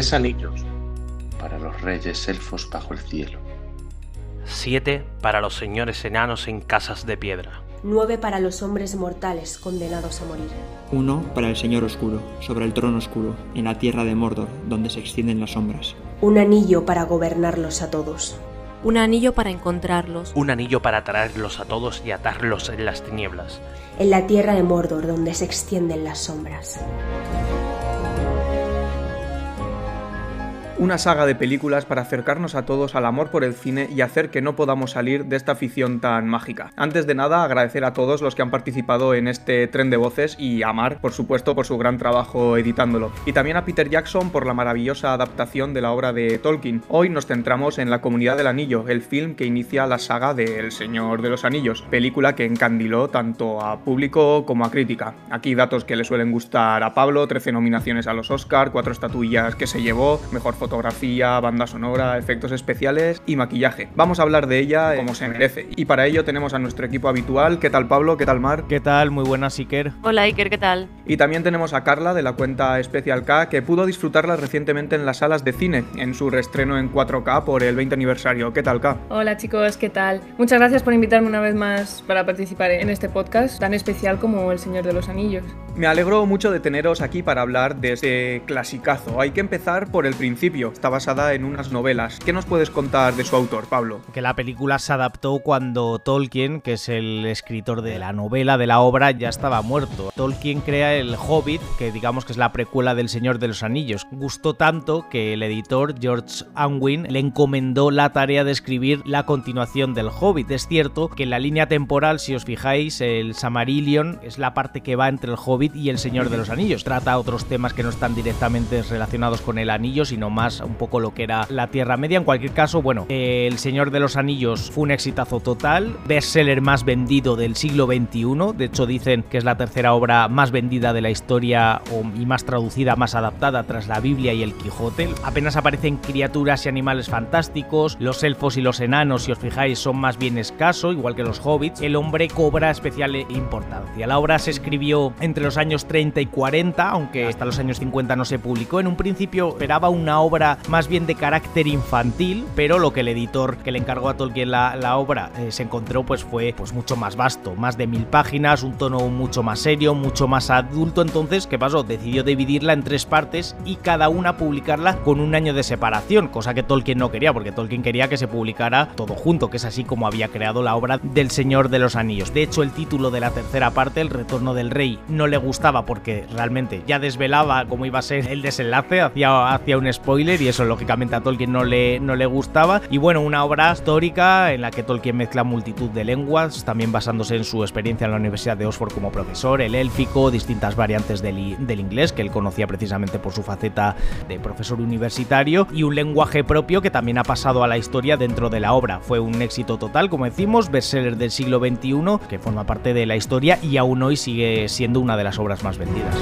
tres anillos para los reyes elfos bajo el cielo. Siete para los señores enanos en casas de piedra. Nueve para los hombres mortales condenados a morir. Uno para el Señor Oscuro, sobre el trono oscuro, en la tierra de Mordor, donde se extienden las sombras. Un anillo para gobernarlos a todos. Un anillo para encontrarlos. Un anillo para traerlos a todos y atarlos en las tinieblas. En la tierra de Mordor, donde se extienden las sombras. Una saga de películas para acercarnos a todos al amor por el cine y hacer que no podamos salir de esta afición tan mágica. Antes de nada, agradecer a todos los que han participado en este tren de voces y a Mar, por supuesto, por su gran trabajo editándolo. Y también a Peter Jackson por la maravillosa adaptación de la obra de Tolkien. Hoy nos centramos en La Comunidad del Anillo, el film que inicia la saga de El Señor de los Anillos, película que encandiló tanto a público como a crítica. Aquí datos que le suelen gustar a Pablo, 13 nominaciones a los Oscar, 4 estatuillas que se llevó, mejor foto fotografía, banda sonora, efectos especiales y maquillaje. Vamos a hablar de ella como se merece. Y para ello tenemos a nuestro equipo habitual. ¿Qué tal Pablo? ¿Qué tal Mar? ¿Qué tal? Muy buenas, Iker. Hola Iker, ¿qué tal? Y también tenemos a Carla de la cuenta Special K que pudo disfrutarla recientemente en las salas de cine, en su reestreno en 4K por el 20 aniversario. ¿Qué tal K? Hola chicos, ¿qué tal? Muchas gracias por invitarme una vez más para participar en este podcast tan especial como El Señor de los Anillos. Me alegro mucho de teneros aquí para hablar de este clasicazo. Hay que empezar por el principio. Está basada en unas novelas. ¿Qué nos puedes contar de su autor, Pablo? Que la película se adaptó cuando Tolkien, que es el escritor de la novela, de la obra, ya estaba muerto. Tolkien crea el Hobbit, que digamos que es la precuela del Señor de los Anillos. Gustó tanto que el editor, George Unwin, le encomendó la tarea de escribir la continuación del Hobbit. Es cierto que en la línea temporal, si os fijáis, el Samarillion es la parte que va entre el Hobbit y el Señor de los Anillos. Trata otros temas que no están directamente relacionados con el anillo, sino más un poco lo que era la Tierra Media. En cualquier caso, bueno, El Señor de los Anillos fue un exitazo total, bestseller más vendido del siglo XXI. De hecho, dicen que es la tercera obra más vendida de la historia y más traducida, más adaptada tras la Biblia y el Quijote. Apenas aparecen criaturas y animales fantásticos, los elfos y los enanos, si os fijáis, son más bien escasos, igual que los hobbits. El hombre cobra especial importancia. La obra se escribió entre los años 30 y 40, aunque hasta los años 50 no se publicó. En un principio esperaba una obra más bien de carácter infantil, pero lo que el editor que le encargó a Tolkien la, la obra eh, se encontró pues fue pues mucho más vasto, más de mil páginas, un tono mucho más serio, mucho más adulto. Entonces, ¿qué pasó? Decidió dividirla en tres partes y cada una publicarla con un año de separación, cosa que Tolkien no quería, porque Tolkien quería que se publicara todo junto, que es así como había creado la obra del Señor de los Anillos. De hecho, el título de la tercera parte, El Retorno del Rey, no le gustaba porque realmente ya desvelaba cómo iba a ser el desenlace, hacía, hacía un spoiler y eso lógicamente a Tolkien no le, no le gustaba. Y bueno, una obra histórica en la que Tolkien mezcla multitud de lenguas, también basándose en su experiencia en la Universidad de Oxford como profesor, el élfico, distintas variantes del, del inglés, que él conocía precisamente por su faceta de profesor universitario, y un lenguaje propio que también ha pasado a la historia dentro de la obra. Fue un éxito total, como decimos, bestseller del siglo XXI, que forma parte de la historia y aún hoy sigue siendo una de las obras más vendidas.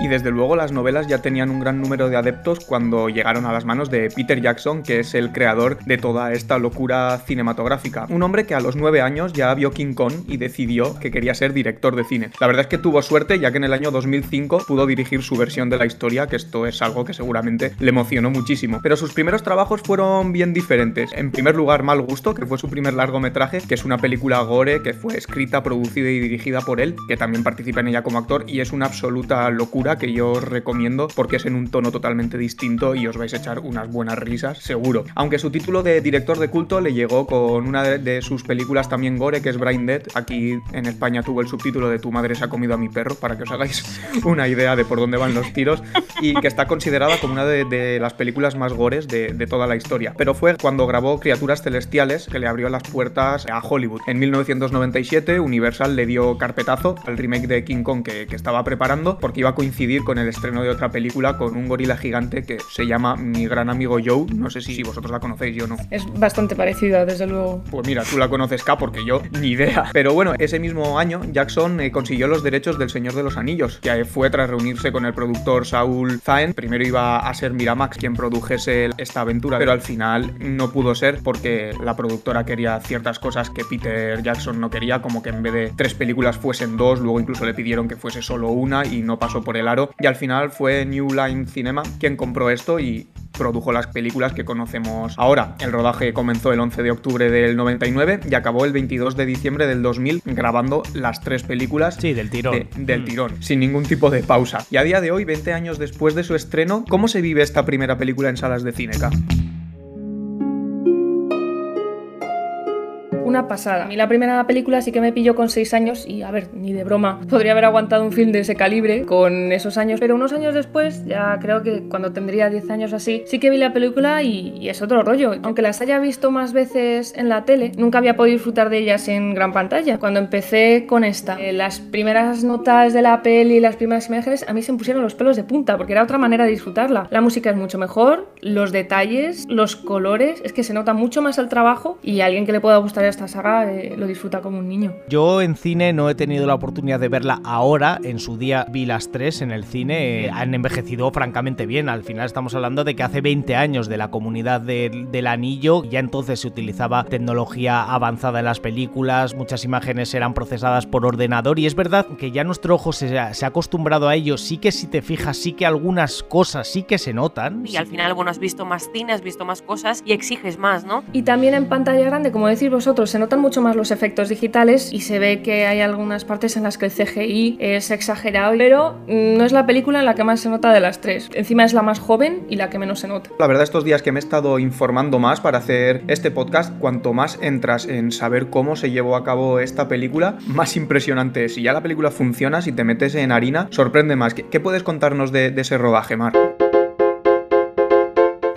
Y desde luego las novelas ya tenían un gran número de adeptos cuando llegaron a las manos de Peter Jackson, que es el creador de toda esta locura cinematográfica. Un hombre que a los nueve años ya vio King Kong y decidió que quería ser director de cine. La verdad es que tuvo suerte ya que en el año 2005 pudo dirigir su versión de la historia, que esto es algo que seguramente le emocionó muchísimo. Pero sus primeros trabajos fueron bien diferentes. En primer lugar, Mal Gusto, que fue su primer largometraje, que es una película gore que fue escrita, producida y dirigida por él, que también participa en ella como actor y es una absoluta locura que yo os recomiendo porque es en un tono totalmente distinto y os vais a echar unas buenas risas, seguro. Aunque su título de director de culto le llegó con una de, sus películas también gore, que es Brain Dead. Aquí en España tuvo el subtítulo de Tu madre se ha comido a mi perro, para que os hagáis una idea de por dónde van los tiros, y que está considerada como una de, las películas más gores de, toda la historia. Pero fue cuando grabó Criaturas Celestiales que le abrió las puertas a Hollywood. En 1997, Universal le dio carpetazo al remake de King Kong que, que estaba preparando porque iba a coincidir con el estreno de otra película con un gorila gigante que se llama Mi gran amigo Joe. No sé si vosotros la conocéis, yo no. Es bastante parecida, desde luego. Pues mira, tú la conoces K porque yo ni idea. Pero bueno, ese mismo año Jackson eh, consiguió los derechos del Señor de los Anillos, que fue tras reunirse con el productor Saul Zaen. Primero iba a ser Miramax quien produjese esta aventura, pero al final no pudo ser porque la productora quería ciertas cosas que Peter Jackson no quería, como que en vez de tres películas fuesen dos, luego incluso le pidieron que fuese solo una y no pasó por el claro y al final fue New Line Cinema quien compró esto y produjo las películas que conocemos ahora. El rodaje comenzó el 11 de octubre del 99 y acabó el 22 de diciembre del 2000 grabando las tres películas sí, del tirón. del Mm. tirón, sin ningún tipo de pausa. Y a día de hoy, 20 años después de su estreno, ¿cómo se vive esta primera película en salas de Cineca? Una pasada. A mí la primera película sí que me pilló con 6 años y, a ver, ni de broma, podría haber aguantado un film de ese calibre con esos años, pero unos años después, ya creo que cuando tendría 10 años así, sí que vi la película y, es otro rollo. Aunque las haya visto más veces en la tele, nunca había podido disfrutar de ellas en gran pantalla. Cuando empecé con esta, eh, las primeras notas de la peli, las primeras imágenes, a mí se me pusieron los pelos de punta, porque era otra manera de disfrutarla. La música es mucho mejor, los detalles, los colores, es que se nota mucho más el trabajo y a alguien que le pueda gustar esta saga eh, lo disfruta como un niño. Yo en cine no he tenido la oportunidad de verla ahora. En su día vi las tres en el cine. eh, han envejecido francamente bien. Al final estamos hablando de que hace 20 años de la comunidad del, del anillo. Ya entonces se utilizaba tecnología avanzada en las películas. Muchas imágenes eran procesadas por ordenador. Y es verdad que ya nuestro ojo se, ha- se ha acostumbrado a ello. Sí que si te fijas, sí que algunas cosas sí que se notan. Y al final, bueno, has visto más cine, has visto más cosas y exiges más, ¿no? Y también en pantalla grande, como decís vosotros, se notan mucho más los efectos digitales y se ve que hay algunas partes en las que el CGI es exagerado, pero mm, no es la película en la que más se nota de las tres. Encima es la más joven y la que menos se nota. La verdad, estos días que me he estado informando más para hacer este podcast, cuanto más entras en saber cómo se llevó a cabo esta película, más impresionante es. Si ya la película funciona, si te metes en harina, sorprende más. ¿Qué, qué puedes contarnos de, de ese rodaje, Mar?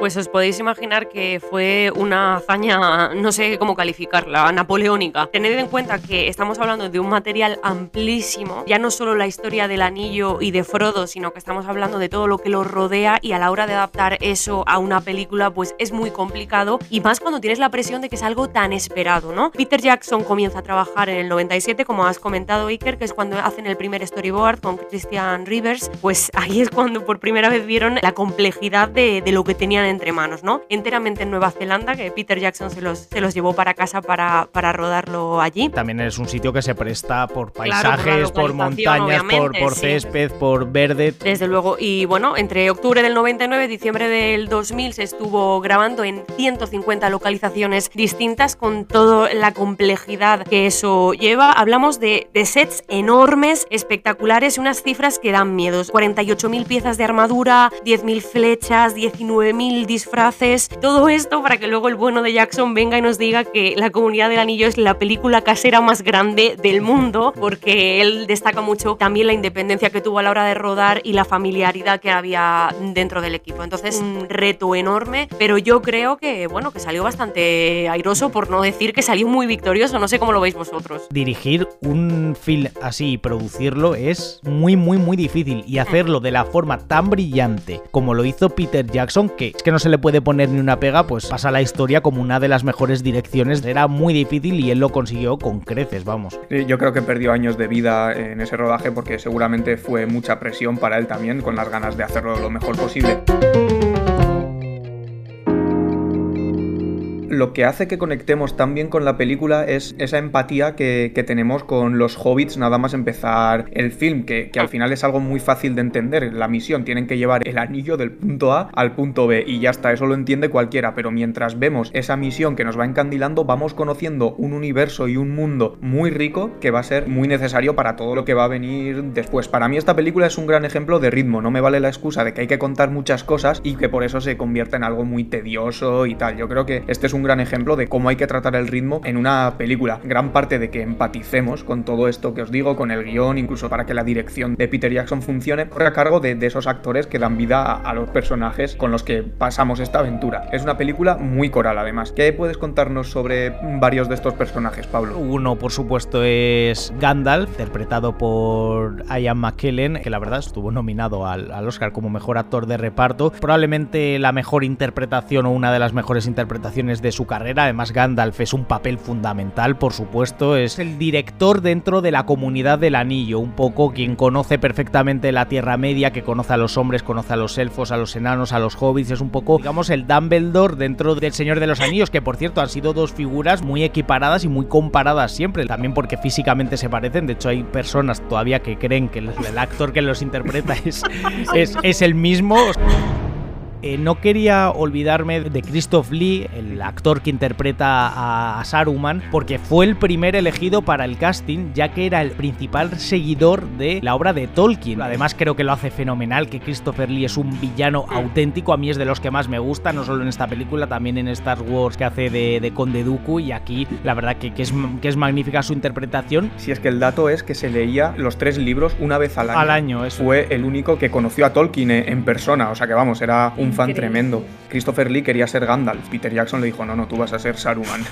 Pues os podéis imaginar que fue una hazaña, no sé cómo calificarla, napoleónica. Tened en cuenta que estamos hablando de un material amplísimo, ya no solo la historia del anillo y de Frodo, sino que estamos hablando de todo lo que lo rodea y a la hora de adaptar eso a una película pues es muy complicado y más cuando tienes la presión de que es algo tan esperado, ¿no? Peter Jackson comienza a trabajar en el 97, como has comentado Iker, que es cuando hacen el primer storyboard con Christian Rivers, pues ahí es cuando por primera vez vieron la complejidad de, de lo que tenían entre manos, ¿no? Enteramente en Nueva Zelanda, que Peter Jackson se los, se los llevó para casa para, para rodarlo allí. También es un sitio que se presta por Claro, por paisajes, por, localización, montañas, por, por sí. césped, por verde. Desde luego, y bueno, entre octubre del 99 y diciembre del 2000 se estuvo grabando en 150 localizaciones distintas con toda la complejidad que eso lleva. Hablamos de, de sets enormes, espectaculares unas cifras que dan miedos. 48.000 piezas de armadura, 10.000 flechas, 19.000 disfraces, todo esto para que luego el bueno de Jackson venga y nos diga que La Comunidad del Anillo es la película casera más grande del mundo, porque él destaca mucho también la independencia que tuvo a la hora de rodar y la familiaridad que había dentro del equipo. Entonces, un reto enorme, pero yo creo que, bueno, que salió bastante airoso, por no decir que salió muy victorioso, no sé cómo lo veis vosotros. Dirigir un film así y producirlo es muy, muy, muy difícil. Y hacerlo de la forma tan brillante como lo hizo Peter Jackson, que que no se le puede poner ni una pega, pues pasa la historia como una de las mejores direcciones. Era muy difícil y él lo consiguió con creces, vamos. Yo creo que perdió años de vida en ese rodaje porque seguramente fue mucha presión para él también, con las ganas de hacerlo lo mejor posible. Lo que hace que conectemos tan bien con la película es esa empatía que, tenemos con los hobbits nada más empezar el film, que, que al final es algo muy fácil de entender. La misión tienen que llevar el anillo del punto A al punto B y ya está, eso lo entiende cualquiera, pero mientras vemos esa misión que nos va encandilando, vamos conociendo un universo y un mundo muy rico que va a ser muy necesario para todo lo que va a venir después. Para mí esta película es un gran ejemplo de ritmo, no me vale la excusa de que hay que contar muchas cosas y que por eso se convierta en algo muy tedioso y tal. Yo creo que este es un gran ejemplo de cómo hay que tratar el ritmo en una película. Gran parte de que empaticemos con todo esto que os digo, con el guion, incluso para que la dirección de Peter Jackson funcione, corre a cargo de, esos actores que dan vida a, los personajes con los que pasamos esta aventura. Es una película muy coral además. ¿Qué puedes contarnos sobre varios de estos personajes, Pablo? Uno, por supuesto, es Gandalf, interpretado por Ian McKellen, que la verdad estuvo nominado al Oscar como mejor actor de reparto. Probablemente la mejor interpretación o una de las mejores interpretaciones de su su carrera. Además, Gandalf es un papel fundamental, por supuesto. Es el director dentro de la comunidad del anillo, un poco quien conoce perfectamente la Tierra Media, que conoce a los hombres, conoce a los elfos, a los enanos, a los hobbits. Es un poco, digamos, el Dumbledore dentro del Señor de los Anillos, que por cierto han sido dos figuras muy equiparadas y muy comparadas siempre. También porque físicamente se parecen. De hecho, hay personas todavía que creen que el, el actor que los interpreta es, es, es el mismo. Eh, no quería olvidarme de Christoph Lee, el actor que interpreta a, Saruman, porque fue el primer elegido para el casting, ya que era el principal seguidor de la obra de Tolkien. Además, creo que lo hace fenomenal, que Christopher Lee es un villano auténtico, a mí es de los que más me gusta, no solo en esta película, también en Star Wars que hace de, de Conde Dooku, y aquí la verdad que, que, es, que es magnífica su interpretación. Si es que el dato es que se leía los tres libros una vez al año. Al año, eso. Fue el único que conoció a Tolkien en persona, o sea que vamos, era un fan tremendo. Christopher Lee quería ser Gandalf. Peter Jackson le dijo, no, no, tú vas a ser Saruman.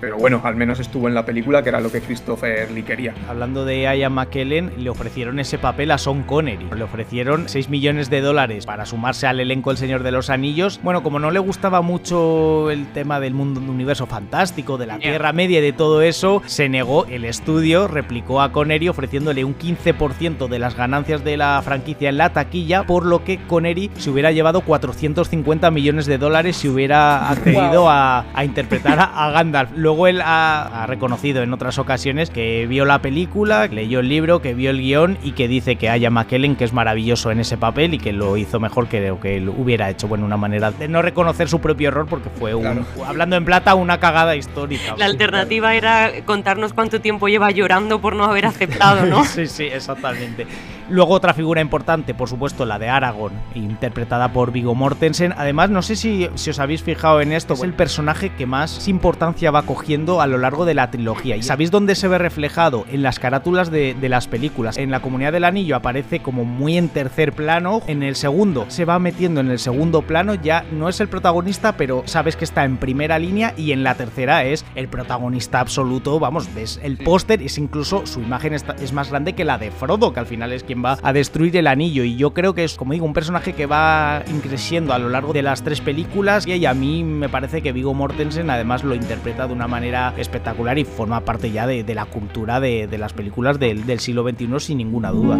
Pero bueno, al menos estuvo en la película, que era lo que Christopher Lee quería. Hablando de Ian McKellen, le ofrecieron ese papel a Sean Connery. Le ofrecieron 6 millones de dólares para sumarse al elenco El Señor de los Anillos. Bueno, como no le gustaba mucho el tema del mundo del universo fantástico, de la Tierra Media y de todo eso, se negó. El estudio replicó a Connery ofreciéndole un 15% de las ganancias de la franquicia en la taquilla, por lo que Connery se hubiera llevado 450 millones de dólares si hubiera accedido wow. a, a, interpretar a, a, Gandalf. Luego él ha, ha, reconocido en otras ocasiones que vio la película, que leyó el libro, que vio el guion y que dice que haya McKellen que es maravilloso en ese papel y que lo hizo mejor que lo que él hubiera hecho. Bueno, una manera de no reconocer su propio error porque fue, un, claro. hablando en plata, una cagada histórica. La alternativa era contarnos cuánto tiempo lleva llorando por no haber aceptado, ¿no? sí, sí, exactamente. Luego otra figura importante, por supuesto, la de Aragorn, interpretada por Viggo Mortensen. Además, no sé si, si os habéis fijado en esto, es el personaje que más importancia va cogiendo a lo largo de la trilogía. ¿Y sabéis dónde se ve reflejado? En las carátulas de, de las películas. En la Comunidad del Anillo aparece como muy en tercer plano. En el segundo se va metiendo en el segundo plano. Ya no es el protagonista, pero sabes que está en primera línea. Y en la tercera es el protagonista absoluto. Vamos, ves el póster, es incluso su imagen está, es más grande que la de Frodo, que al final es quien va a destruir el anillo. Y yo creo que es, como digo, un personaje que va increciendo a lo largo de las tres películas. Y a mí me parece que Vigo Mortensen además lo interpreta de una manera espectacular y forma parte ya de, la cultura de, las películas del siglo XXI sin ninguna duda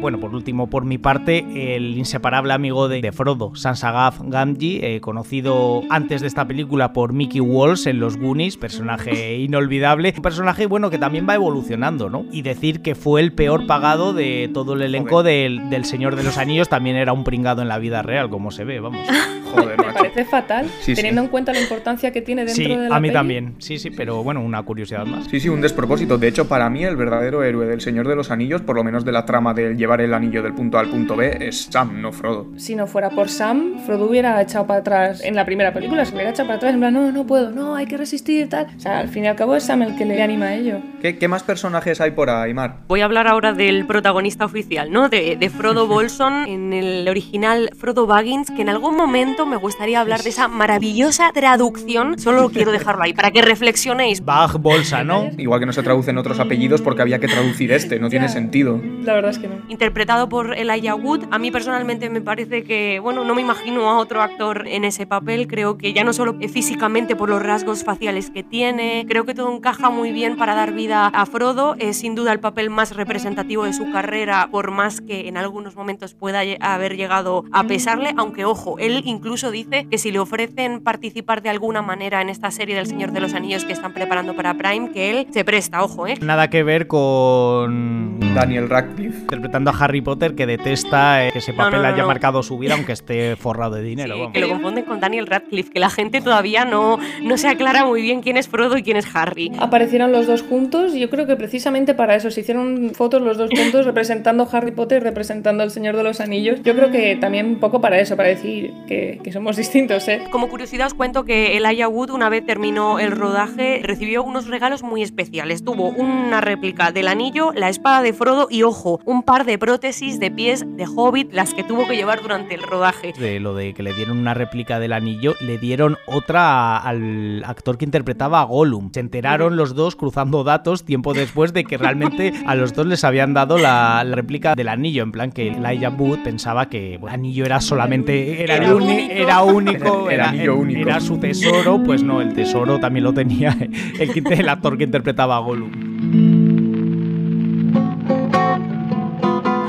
bueno, por último, por mi parte, el inseparable amigo de, de Frodo, Sansagaf Gamgee, eh, conocido antes de esta película por Mickey Walsh en Los Goonies, personaje inolvidable. Un personaje, bueno, que también va evolucionando, ¿no? Y decir que fue el peor pagado de todo el elenco del, del, Señor de los Anillos también era un pringado en la vida real, como se ve, vamos. Joder, Me parece fatal, sí, teniendo sí. en cuenta la importancia que tiene dentro sí, de la a mí peli. también, sí, sí, pero bueno, una curiosidad más. Sí, sí, un despropósito. De hecho, para mí, el verdadero héroe del Señor de los Anillos, por lo menos de la trama del llevar el anillo del punto A al punto B, es Sam, no Frodo. Si no fuera por Sam, Frodo hubiera echado para atrás en la primera película, se hubiera echado para atrás, en plan, no, no puedo, no, hay que resistir, tal. O sea, al fin y al cabo es Sam el que le anima a ello. ¿Qué, qué más personajes hay por ahí, Mar? Voy a hablar ahora del protagonista oficial, ¿no? De, de Frodo Bolson, en el original Frodo Baggins, que en algún momento me gustaría hablar de esa maravillosa traducción, solo quiero dejarlo ahí, para que reflexionéis. Bag Bolsa, ¿no? Igual que no se traducen otros apellidos porque había que traducir este, no tiene sentido. La verdad es que no. Interpretado por Elijah Wood, a mí personalmente me parece que, bueno, no me imagino a otro actor en ese papel, creo que ya no solo físicamente por los rasgos faciales que tiene, creo que todo encaja muy bien para dar vida a Frodo, es sin duda el papel más representativo de su carrera, por más que en algunos momentos pueda haber llegado a pesarle, aunque ojo, él incluso dice que si le ofrecen participar de alguna manera en esta serie del Señor de los Anillos que están preparando para Prime, que él se presta, ojo, ¿eh? Nada que ver con Daniel Radcliffe. interpretando a Harry Potter que detesta eh, que ese papel no, no, no, haya marcado su vida aunque esté forrado de dinero. Sí, que lo confunden con Daniel Radcliffe, que la gente todavía no, no se aclara muy bien quién es Frodo y quién es Harry. Aparecieron los dos juntos y yo creo que precisamente para eso se hicieron fotos los dos juntos representando a Harry Potter, representando al Señor de los Anillos. Yo creo que también un poco para eso, para decir que, que somos distintos, ¿eh? Como curiosidad os cuento que Elijah Wood una vez terminó el rodaje recibió unos regalos muy especiales. Tuvo una réplica del anillo, la espada de Frodo y ojo, un par de prótesis de pies de Hobbit, las que tuvo que llevar durante el rodaje. De lo de que le dieron una réplica del anillo, le dieron otra al actor que interpretaba a Gollum. Se enteraron los dos cruzando datos tiempo después de que realmente a los dos les habían dado la, la réplica del anillo, en plan que Elijah Wood pensaba que bueno, el anillo era solamente era, Era único. era único, era, anillo único. era su tesoro, pues no, el tesoro también lo tenía el, que- el actor que interpretaba a Gollum.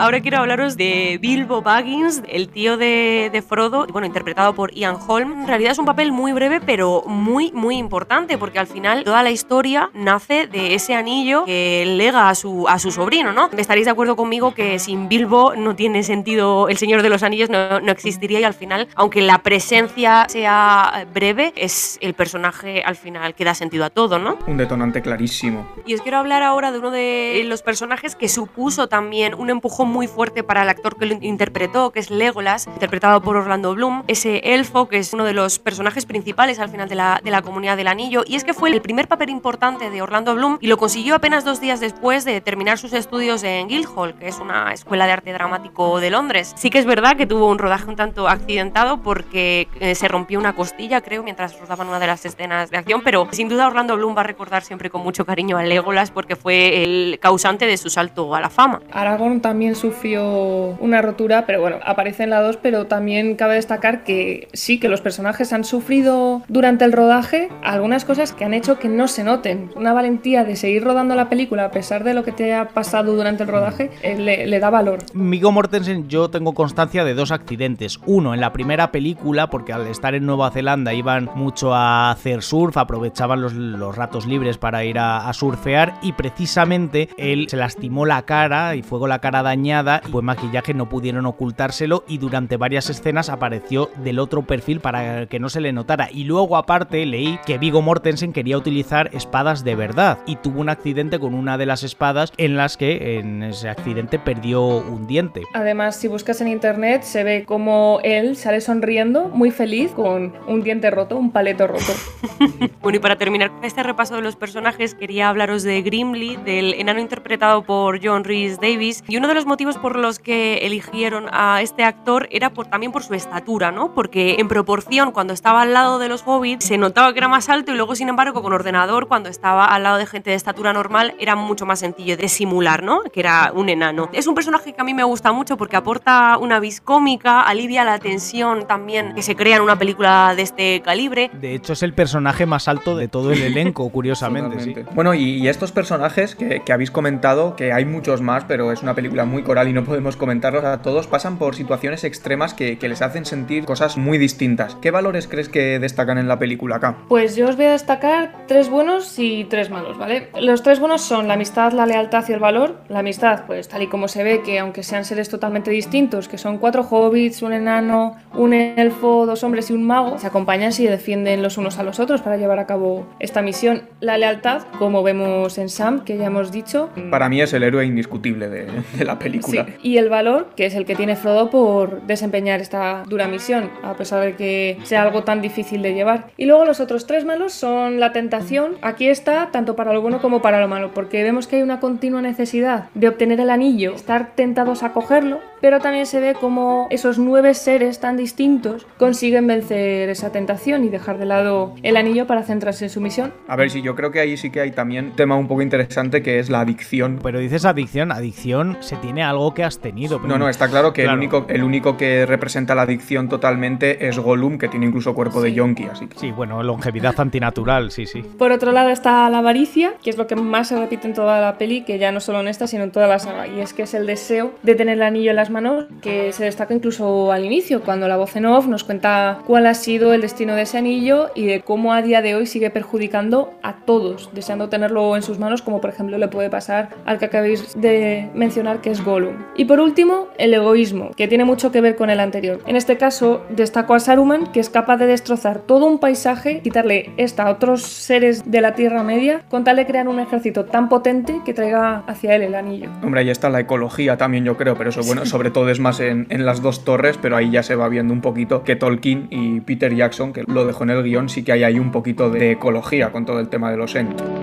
Ahora quiero hablaros de Bilbo Baggins, el tío de, de Frodo, bueno, interpretado por Ian Holm. En realidad es un papel muy breve, pero muy, muy importante, porque al final toda la historia nace de ese anillo que lega a su, a su sobrino, ¿no? Estaréis de acuerdo conmigo que sin Bilbo no tiene sentido El Señor de los Anillos, no, no existiría y al final, aunque la presencia sea breve, es el personaje al final que da sentido a todo, ¿no? Un detonante clarísimo. Y os quiero hablar ahora de uno de los personajes que supuso también un empujón muy fuerte para el actor que lo interpretó, que es Legolas, interpretado por Orlando Bloom, ese elfo que es uno de los personajes principales al final de la, de la Comunidad del Anillo. Y es que fue el primer papel importante de Orlando Bloom y lo consiguió apenas dos días después de terminar sus estudios en Guildhall, que es una escuela de arte dramático de Londres. Sí que es verdad que tuvo un rodaje un tanto accidentado porque eh, se rompió una costilla, creo, mientras rodaban una de las escenas de acción, pero sin duda Orlando Bloom va a recordar siempre con mucho cariño a Legolas porque fue el causante de su salto a la fama. Aragorn también sufrió una rotura, pero bueno, aparece en la 2, pero también cabe destacar que sí, que los personajes han sufrido durante el rodaje algunas cosas que han hecho que no se noten. Una valentía de seguir rodando la película a pesar de lo que te ha pasado durante el rodaje eh, le, da valor. Migo Mortensen, yo tengo constancia de dos accidentes. Uno, en la primera película, porque al estar en Nueva Zelanda iban mucho a hacer surf, aprovechaban los, los ratos libres para ir a, a surfear y precisamente él se lastimó la cara y fue con la cara dañada y pues maquillaje no pudieron ocultárselo y durante varias escenas apareció del otro perfil para que no se le notara. Y luego aparte leí que Vigo Mortensen quería utilizar espadas de verdad y tuvo un accidente con una de las espadas en las que en ese accidente perdió un diente. Además, si buscas en internet, se ve como él sale sonriendo, muy feliz, con un diente roto, un paleto roto. Bueno, y para terminar con este repaso de los personajes, quería hablaros de Grimly, del enano interpretado por John Rhys Davis. Y uno de los motivos por los que eligieron a este actor era por, también por su estatura, ¿no? Porque en proporción, cuando estaba al lado de los hobbits, se notaba que era más alto y luego, sin embargo, con ordenador, cuando estaba al lado de gente de estatura normal, era mucho más sencillo de simular, ¿no? Que era un enano. Es un personaje que a mí me gusta mucho porque aporta una vis cómica, alivia la tensión también que se crea en una película de este calibre. De hecho, es el personaje más alto de todo el elenco, curiosamente, sí. Bueno, y, y estos personajes que, que habéis comentado, que hay muchos más, pero es una película muy coral y no podemos comentarlos a todos, pasan por situaciones extremas que, que les hacen sentir cosas muy distintas. ¿Qué valores crees que destacan en la película acá? Pues yo os voy a destacar tres buenos y tres malos, ¿vale? Los tres buenos son la amistad, la lealtad y el valor. La amistad, pues tal y como se ve, que aunque sean seres totalmente distintos, que son cuatro hobbits, un enano, un elfo, dos hombres y un mago, se acompañan y defienden los unos a los otros para llevar a cabo esta misión. La lealtad, como vemos en Sam, que ya hemos dicho. Para mí es el héroe indiscutible de, de la Sí, película. y el valor, que es el que tiene Frodo por desempeñar esta dura misión, a pesar de que sea algo tan difícil de llevar. Y luego los otros tres malos son la tentación. Aquí está tanto para lo bueno como para lo malo, porque vemos que hay una continua necesidad de obtener el anillo, estar tentados a cogerlo, pero también se ve como esos nueve seres tan distintos consiguen vencer esa tentación y dejar de lado el anillo para centrarse en su misión. A ver, sí, yo creo que ahí sí que hay también un tema un poco interesante que es la adicción. Pero dices adicción, adicción se tiene algo que has tenido. pero No, no, está claro que Claro. El, único, el único que representa la adicción totalmente es Gollum, que tiene incluso cuerpo de Sí. yonki, así que... Sí, bueno, longevidad antinatural, sí, sí. Por otro lado está la avaricia, que es lo que más se repite en toda la peli, que ya no solo en esta, sino en toda la saga, y es que es el deseo de tener el anillo en las manos, que se destaca incluso al inicio, cuando la voz en off nos cuenta cuál ha sido el destino de ese anillo y de cómo a día de hoy sigue perjudicando a todos, deseando tenerlo en sus manos, como por ejemplo le puede pasar al que acabéis de mencionar, que es Gollum. Y por último, el egoísmo, que tiene mucho que ver con el anterior. En este caso, destaco a Saruman, que es capaz de destrozar todo un paisaje, quitarle esta a otros seres de la Tierra Media, con tal de crear un ejército tan potente que traiga hacia él el anillo. Hombre, ahí está la ecología también, yo creo, pero eso, bueno, sobre todo es más en, en las dos torres, pero ahí ya se va viendo un poquito que Tolkien y Peter Jackson, que lo dejó en el guion, sí que hay ahí un poquito de ecología con todo el tema de los Ent.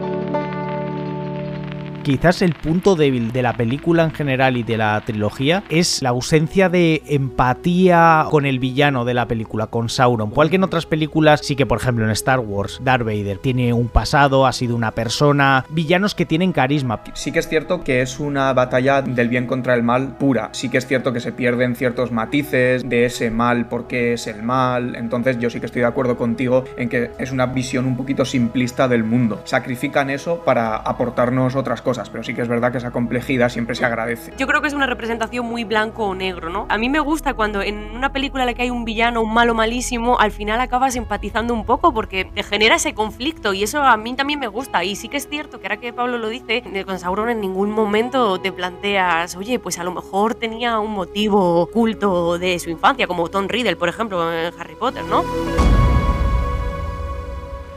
Quizás el punto débil de la película en general y de la trilogía es la ausencia de empatía con el villano de la película, con Sauron. Igual que en otras películas, sí que por ejemplo en Star Wars, Darth Vader tiene un pasado, ha sido una persona, villanos que tienen carisma. Sí que es cierto que es una batalla del bien contra el mal pura. Sí que es cierto que se pierden ciertos matices de ese mal, porque es el mal. Entonces yo sí que estoy de acuerdo contigo en que es una visión un poquito simplista del mundo. Sacrifican eso para aportarnos otras cosas, pero sí que es verdad que esa complejidad siempre se agradece. Yo creo que es una representación muy blanco o negro, ¿no? A mí me gusta cuando en una película en la que hay un villano, un malo malísimo, al final acabas empatizando un poco porque te genera ese conflicto y eso a mí también me gusta. Y sí que es cierto que ahora que Pablo lo dice, con Sauron en ningún momento te planteas, oye, pues a lo mejor tenía un motivo oculto de su infancia, como Tom Riddle, por ejemplo, en Harry Potter, ¿no?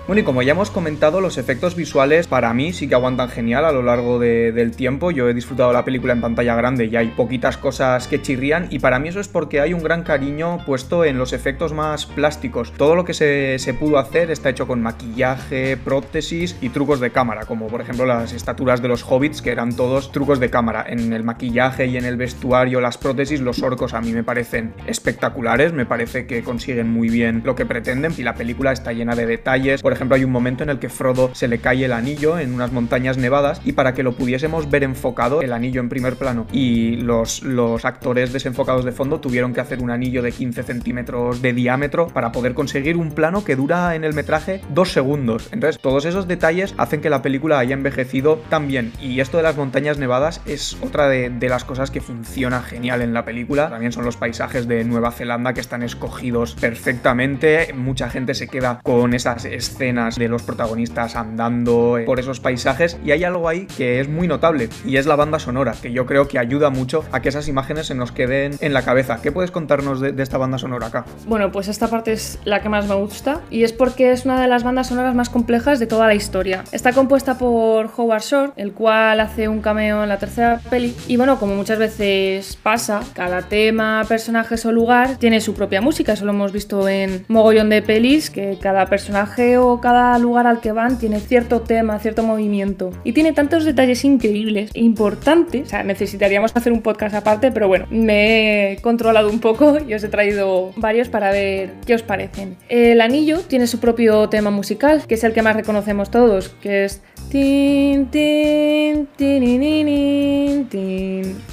Bueno, y como ya hemos comentado, los efectos visuales para mí sí que aguantan genial a lo largo del tiempo. Yo he disfrutado la película en pantalla grande y hay poquitas cosas que chirrían. Y para mí eso es porque hay un gran cariño puesto en los efectos más plásticos. Todo lo que se, se pudo hacer está hecho con maquillaje, prótesis y trucos de cámara, como por ejemplo las estaturas de los hobbits, que eran todos trucos de cámara. En el maquillaje y en el vestuario, las prótesis, los orcos a mí me parecen espectaculares. Me parece que consiguen muy bien lo que pretenden. Y la película está llena de detalles. Ejemplo, ejemplo, hay un momento en el que Frodo se le cae el anillo en unas montañas nevadas y para que lo pudiésemos ver enfocado, el anillo en primer plano, y los, los actores desenfocados de fondo tuvieron que hacer un anillo de 15 centímetros de diámetro para poder conseguir un plano que dura en el metraje dos segundos. Entonces, todos esos detalles hacen que la película haya envejecido tan bien. Y esto de las montañas nevadas es otra de, de las cosas que funciona genial en la película. También son los paisajes de Nueva Zelanda que están escogidos perfectamente. Mucha gente se queda con esas escenas de los protagonistas andando eh, por esos paisajes y hay algo ahí que es muy notable y es la banda sonora, que yo creo que ayuda mucho a que esas imágenes se nos queden en la cabeza. ¿Qué puedes contarnos de, esta banda sonora acá? Bueno, pues esta parte es la que más me gusta y es porque es una de las bandas sonoras más complejas de toda la historia. Está compuesta por Howard Shore, el cual hace un cameo en la tercera peli y bueno, como muchas veces pasa, cada tema, personajes o lugar tiene su propia música, eso lo hemos visto en mogollón de pelis, que cada personaje o cada lugar al que van tiene cierto tema, cierto movimiento. Y tiene tantos detalles increíbles e importantes. O sea, necesitaríamos hacer un podcast aparte, pero bueno, me he controlado un poco y os he traído varios para ver qué os parecen. El anillo tiene su propio tema musical, que es el que más reconocemos todos, que es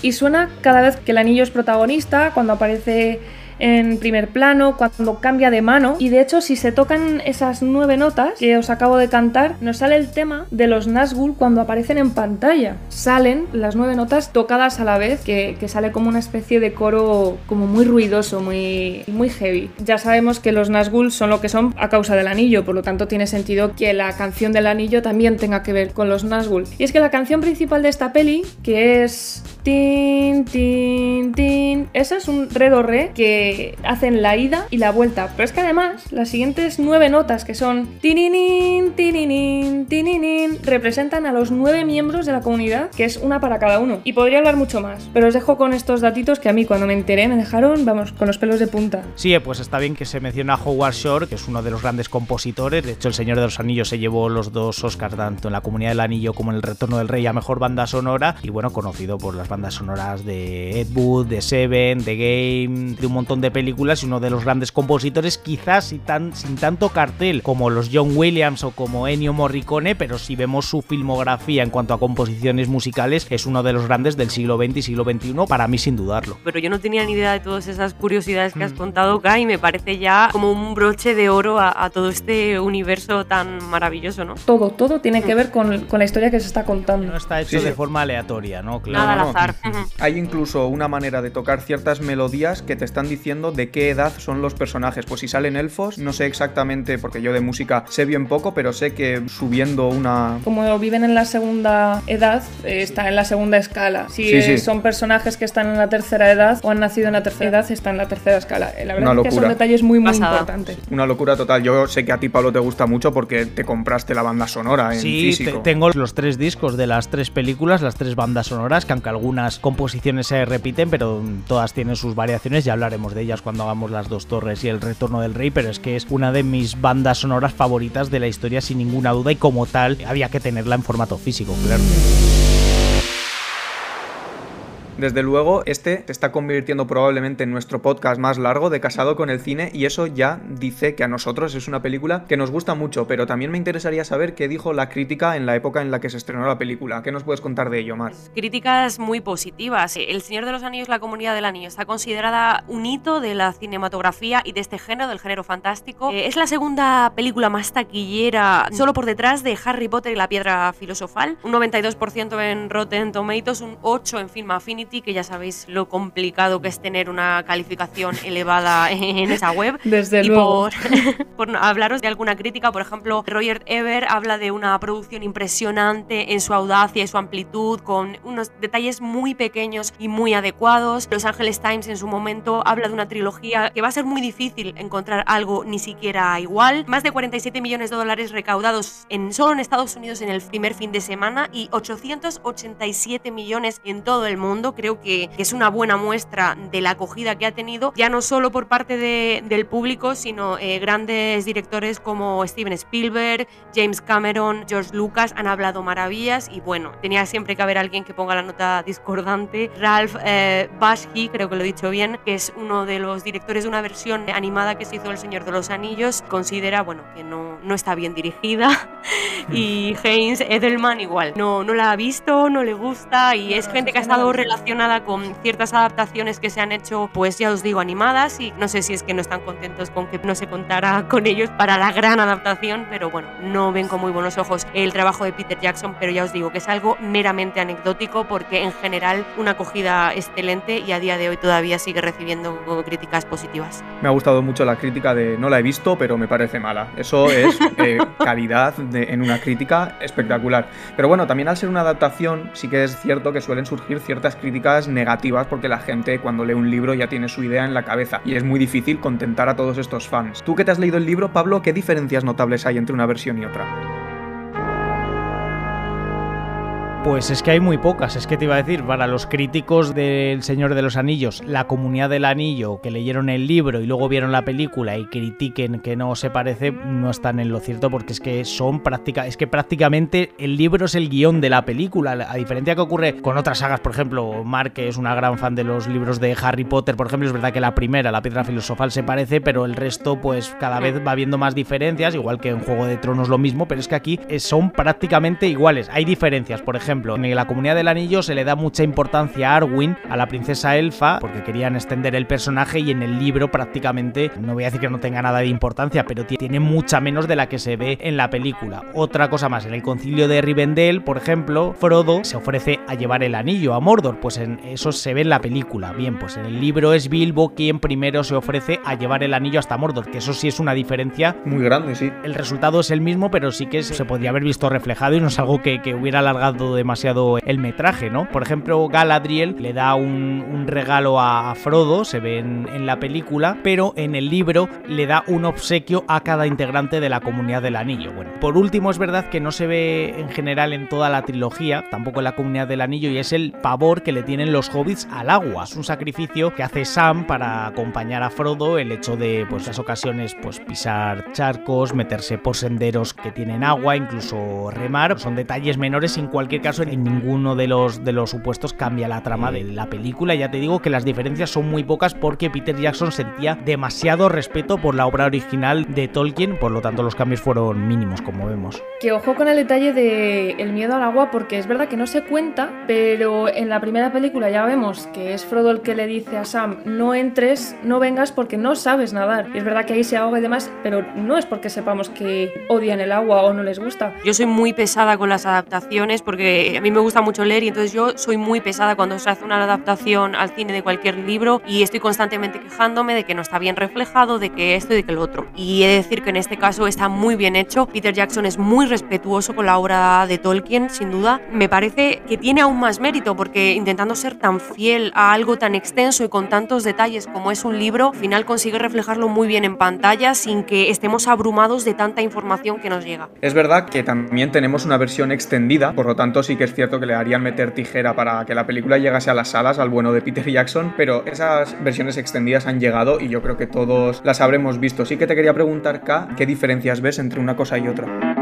Y suena cada vez que el anillo es protagonista, cuando aparece en primer plano, cuando cambia de mano. Y de hecho, si se tocan esas nueve notas que os acabo de cantar, nos sale el tema de los Nazgûl cuando aparecen en pantalla. Salen las nueve notas tocadas a la vez, que, sale como una especie de coro como muy ruidoso, muy, muy heavy. Ya sabemos que los Nazgûl son lo que son a causa del anillo, por lo tanto tiene sentido que la canción del anillo también tenga que ver con los Nazgûl. Y es que la canción principal de esta peli, que es Tin, tin, tin. Eso es un re do re que hacen la ida y la vuelta. Pero es que además, las siguientes nueve notas que son tininin, tininin, tininin, representan a los nueve miembros de la comunidad, que es una para cada uno. Y podría hablar mucho más, pero os dejo con estos datitos que a mí cuando me enteré me dejaron, vamos, con los pelos de punta. Sí, pues está bien que se menciona a Howard Shore, que es uno de los grandes compositores. De hecho, El Señor de los Anillos se llevó los dos Oscars, tanto en La Comunidad del Anillo como en El Retorno del Rey a Mejor Banda Sonora. Y bueno, conocido por las bandas bandas sonoras de Ed Wood, de Seven, de Game, de un montón de películas y uno de los grandes compositores, quizás sin, tan, sin tanto cartel como los John Williams o como Ennio Morricone, pero si vemos su filmografía en cuanto a composiciones musicales, es uno de los grandes del siglo XX y siglo XXI, para mí sin dudarlo. Pero yo no tenía ni idea de todas esas curiosidades que has mm. contado acá y me parece ya como un broche de oro a, todo este universo tan maravilloso, ¿no? Todo, todo tiene que ver con, con la historia que se está contando. No está hecho de forma aleatoria, ¿no? Claro. Nada al azar. Hay incluso una manera de tocar ciertas melodías que te están diciendo de qué edad son los personajes. Pues si salen elfos, no sé exactamente, porque yo de música sé bien poco, pero sé que subiendo una... Como viven en la segunda edad, eh, están en la segunda escala. Si son personajes que están en la tercera edad o han nacido en la tercera edad, están en la tercera escala. Eh, la verdad es que son detalles muy, muy importantes. Una locura total. Yo sé que a ti, Pablo, te gusta mucho porque te compraste la banda sonora en sí, físico. tengo los tres discos de las tres películas, las tres bandas sonoras, que aunque algunas composiciones se repiten, pero todas tienen sus variaciones. Ya hablaremos de ellas cuando hagamos las dos torres y el retorno del rey, pero es que es una de mis bandas sonoras favoritas de la historia sin ninguna duda y como tal había que tenerla en formato físico, claro. Desde luego, este se está convirtiendo probablemente en nuestro podcast más largo de Casado con el Cine y eso ya dice que a nosotros es una película que nos gusta mucho, pero también me interesaría saber qué dijo la crítica en la época en la que se estrenó la película. ¿Qué nos puedes contar de ello, Mar? Críticas muy positivas. El Señor de los Anillos, la Comunidad del Anillo, está considerada un hito de la cinematografía y de este género, del género fantástico. Eh, es la segunda película más taquillera, solo por detrás de Harry Potter y la Piedra Filosofal. Un 92% en Rotten Tomatoes, un 8 en Film Affinity, que ya sabéis lo complicado que es tener una calificación elevada en esa web. Desde y luego. Por, por hablaros de alguna crítica, por ejemplo, Roger Ever habla de una producción impresionante en su audacia y su amplitud, con unos detalles muy pequeños y muy adecuados. Los Angeles Times en su momento habla de una trilogía que va a ser muy difícil encontrar algo ni siquiera igual. Más de 47 millones de dólares recaudados en, solo en Estados Unidos en el primer fin de semana y 887 millones en todo el mundo. Creo que es una buena muestra de la acogida que ha tenido, ya no solo por parte de- del público, sino eh, grandes directores como Steven Spielberg, James Cameron, George Lucas han hablado maravillas y bueno, tenía siempre que haber alguien que ponga la nota discordante. Ralph eh, Bakshi, creo que lo he dicho bien, que es uno de los directores de una versión animada que se hizo El Señor de los Anillos, considera bueno que no, no está bien dirigida y Heinz Edelman igual, no, no la ha visto, no le gusta y es gente que ha estado relacionada con ciertas adaptaciones que se han hecho, pues ya os digo, animadas y no sé si es que no están contentos con que no se contara con ellos para la gran adaptación, pero bueno, no ven con muy buenos ojos el trabajo de Peter Jackson, pero ya os digo que es algo meramente anecdótico porque en general una acogida excelente y a día de hoy todavía sigue recibiendo críticas positivas. Me ha gustado mucho la crítica de no la he visto, pero me parece mala. Eso es eh, calidad de- en una crítica espectacular. Pero bueno, también al ser una adaptación, sí que es cierto que suelen surgir ciertas críticas negativas porque la gente cuando lee un libro ya tiene su idea en la cabeza y es muy difícil contentar a todos estos fans. Tú que te has leído el libro, Pablo, ¿qué diferencias notables hay entre una versión y otra? Pues es que hay muy pocas, es que te iba a decir, para los críticos del Señor de los Anillos, la comunidad del anillo que leyeron el libro y luego vieron la película y critiquen que no se parece, no están en lo cierto porque es que son práctica, es que prácticamente el libro es el guion de la película, a diferencia que ocurre con otras sagas, por ejemplo, Mark que es una gran fan de los libros de Harry Potter, por ejemplo, es verdad que la primera, la piedra filosofal se parece, pero el resto pues cada vez va habiendo más diferencias, igual que en Juego de Tronos lo mismo, pero es que aquí eh, son prácticamente iguales. Hay diferencias, por ejemplo, en la comunidad del anillo se le da mucha importancia a Arwen, a la princesa elfa, porque querían extender el personaje y en el libro prácticamente, no voy a decir que no tenga nada de importancia, pero ti- tiene mucha menos de la que se ve en la película. Otra cosa más, en el concilio de Rivendell, por ejemplo, Frodo se ofrece a llevar el anillo a Mordor, pues en eso se ve en la película. Bien, pues en el libro es Bilbo quien primero se ofrece a llevar el anillo hasta Mordor, que eso sí es una diferencia Muy grande, sí. el resultado es el mismo, pero sí que se podría haber visto reflejado y no es algo que, que hubiera alargado demasiado el metraje, ¿no? Por ejemplo, Galadriel le da un, regalo a, a Frodo, se ve en, en la película, pero en el libro le da un obsequio a cada integrante de la comunidad del anillo. Bueno, por último, es verdad que no se ve en general en toda la trilogía, tampoco en la comunidad del anillo, y es el pavor que le tienen los hobbits al agua. Es un sacrificio que hace Sam para acompañar a Frodo, el hecho de, pues, las ocasiones, pues, pisar charcos, meterse por senderos que tienen agua, incluso remar. Son detalles menores, en cualquier caso, en ninguno de los, de los supuestos cambia la trama de la película. Ya te digo que las diferencias son muy pocas porque Peter Jackson sentía demasiado respeto por la obra original de Tolkien, por lo tanto los cambios fueron mínimos, como vemos. Que ojo con el detalle de el miedo al agua, porque es verdad que no se cuenta, pero en la primera película ya vemos que es Frodo el que le dice a Sam, no entres, no vengas porque no sabes nadar. Y es verdad que ahí se ahoga y demás, pero no es porque sepamos que odian el agua o no les gusta. Yo soy muy pesada con las adaptaciones porque a mí me gusta mucho leer y entonces yo soy muy pesada cuando se hace una adaptación al cine de cualquier libro y estoy constantemente quejándome de que no está bien reflejado, de que esto y de que lo otro. Y he de decir que en este caso está muy bien hecho. Peter Jackson es muy respetuoso con la obra de Tolkien, sin duda. Me parece que tiene aún más mérito porque intentando ser tan fiel a algo tan extenso y con tantos detalles como es un libro, al final consigue reflejarlo muy bien en pantalla sin que estemos abrumados de tanta información que nos llega. Es verdad que también tenemos una versión extendida, por lo tanto sí que es cierto que le harían meter tijera para que la película llegase a las salas, al bueno de Peter Jackson, pero esas versiones extendidas han llegado y yo creo que todos las habremos visto. Sí que te quería preguntar, K, ¿qué diferencias ves entre una cosa y otra?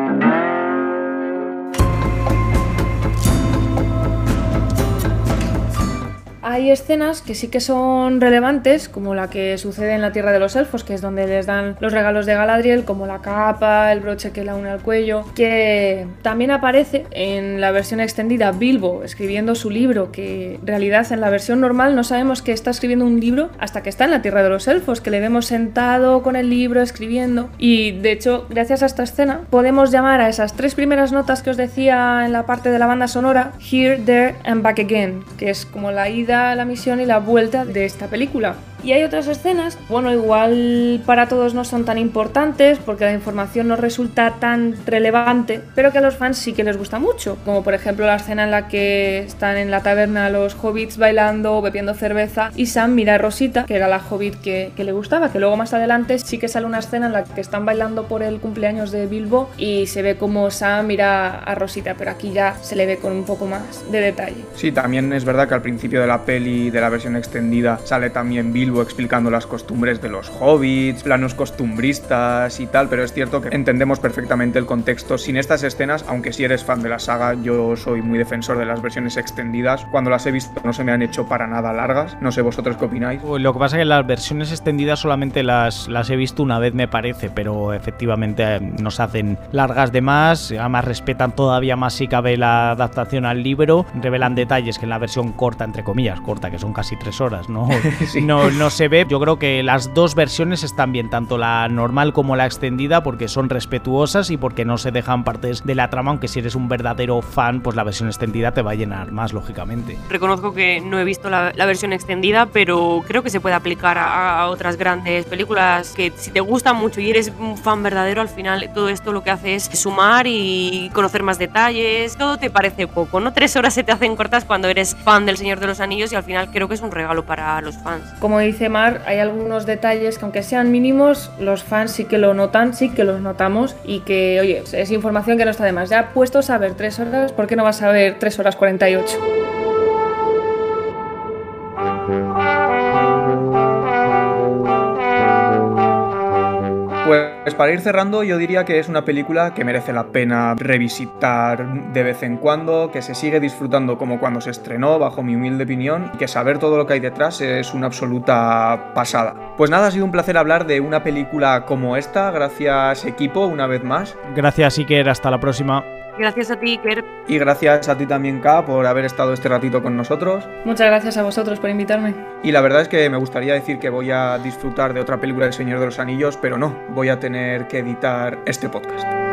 Hay escenas que sí que son relevantes, como la que sucede en la Tierra de los Elfos, que es donde les dan los regalos de Galadriel, como la capa, el broche que la une al cuello, que también aparece en la versión extendida Bilbo escribiendo su libro, que en realidad en la versión normal no sabemos que está escribiendo un libro hasta que está en la Tierra de los Elfos, que le vemos sentado con el libro escribiendo. Y de hecho, gracias a esta escena, podemos llamar a esas tres primeras notas que os decía en la parte de la banda sonora, Here, There and Back Again, que es como la ida, la misión y la vuelta de esta película. Y hay otras escenas, bueno, igual para todos no son tan importantes porque la información no resulta tan relevante, pero que a los fans sí que les gusta mucho, como por ejemplo la escena en la que están en la taberna los hobbits bailando, bebiendo cerveza y Sam mira a Rosita, que era la hobbit que, que le gustaba, que luego más adelante sí que sale una escena en la que están bailando por el cumpleaños de Bilbo y se ve como Sam mira a Rosita, pero aquí ya se le ve con un poco más de detalle. Sí, también es verdad que al principio de la peli, de la versión extendida, sale también Bilbo explicando las costumbres de los hobbits, planos costumbristas y tal, pero es cierto que entendemos perfectamente el contexto sin estas escenas, aunque si eres fan de la saga, yo soy muy defensor de las versiones extendidas. Cuando las he visto no se me han hecho para nada largas, no sé vosotros qué opináis. Lo que pasa es que las versiones extendidas solamente las, las he visto una vez me parece, pero efectivamente eh, nos hacen largas de más, además respetan todavía más si cabe la adaptación al libro, revelan detalles que en la versión corta, entre comillas, corta, que son casi tres horas, ¿no? Sí. no, no se ve. Yo creo que las dos versiones están bien, tanto la normal como la extendida, porque son respetuosas y porque no se dejan partes de la trama, aunque si eres un verdadero fan, pues la versión extendida te va a llenar más, lógicamente. Reconozco que no he visto la, la versión extendida, pero creo que se puede aplicar a, a otras grandes películas que si te gustan mucho y eres un fan verdadero, al final todo esto lo que hace es sumar y conocer más detalles. Todo te parece poco, ¿no? Tres horas se te hacen cortas cuando eres fan del Señor de los Anillos y al final creo que es un regalo para los fans. Como dice Mar, hay algunos detalles que aunque sean mínimos, los fans sí que lo notan, sí que los notamos y que, oye, es información que no está de más. Ya puestos a ver tres horas, ¿por qué no vas a ver tres horas 48? Pues para ir cerrando, yo diría que es una película que merece la pena revisitar de vez en cuando, que se sigue disfrutando como cuando se estrenó, bajo mi humilde opinión, y que saber todo lo que hay detrás es una absoluta pasada. Pues nada, ha sido un placer hablar de una película como esta, gracias equipo una vez más, Gracias, Iker, hasta la próxima. Gracias a ti, Iker. y gracias a ti también, K, por haber estado este ratito con nosotros. Muchas gracias a vosotros por invitarme. Y la verdad es que me gustaría decir que voy a disfrutar de otra película del Señor de los Anillos, pero no, voy a tener que editar este podcast.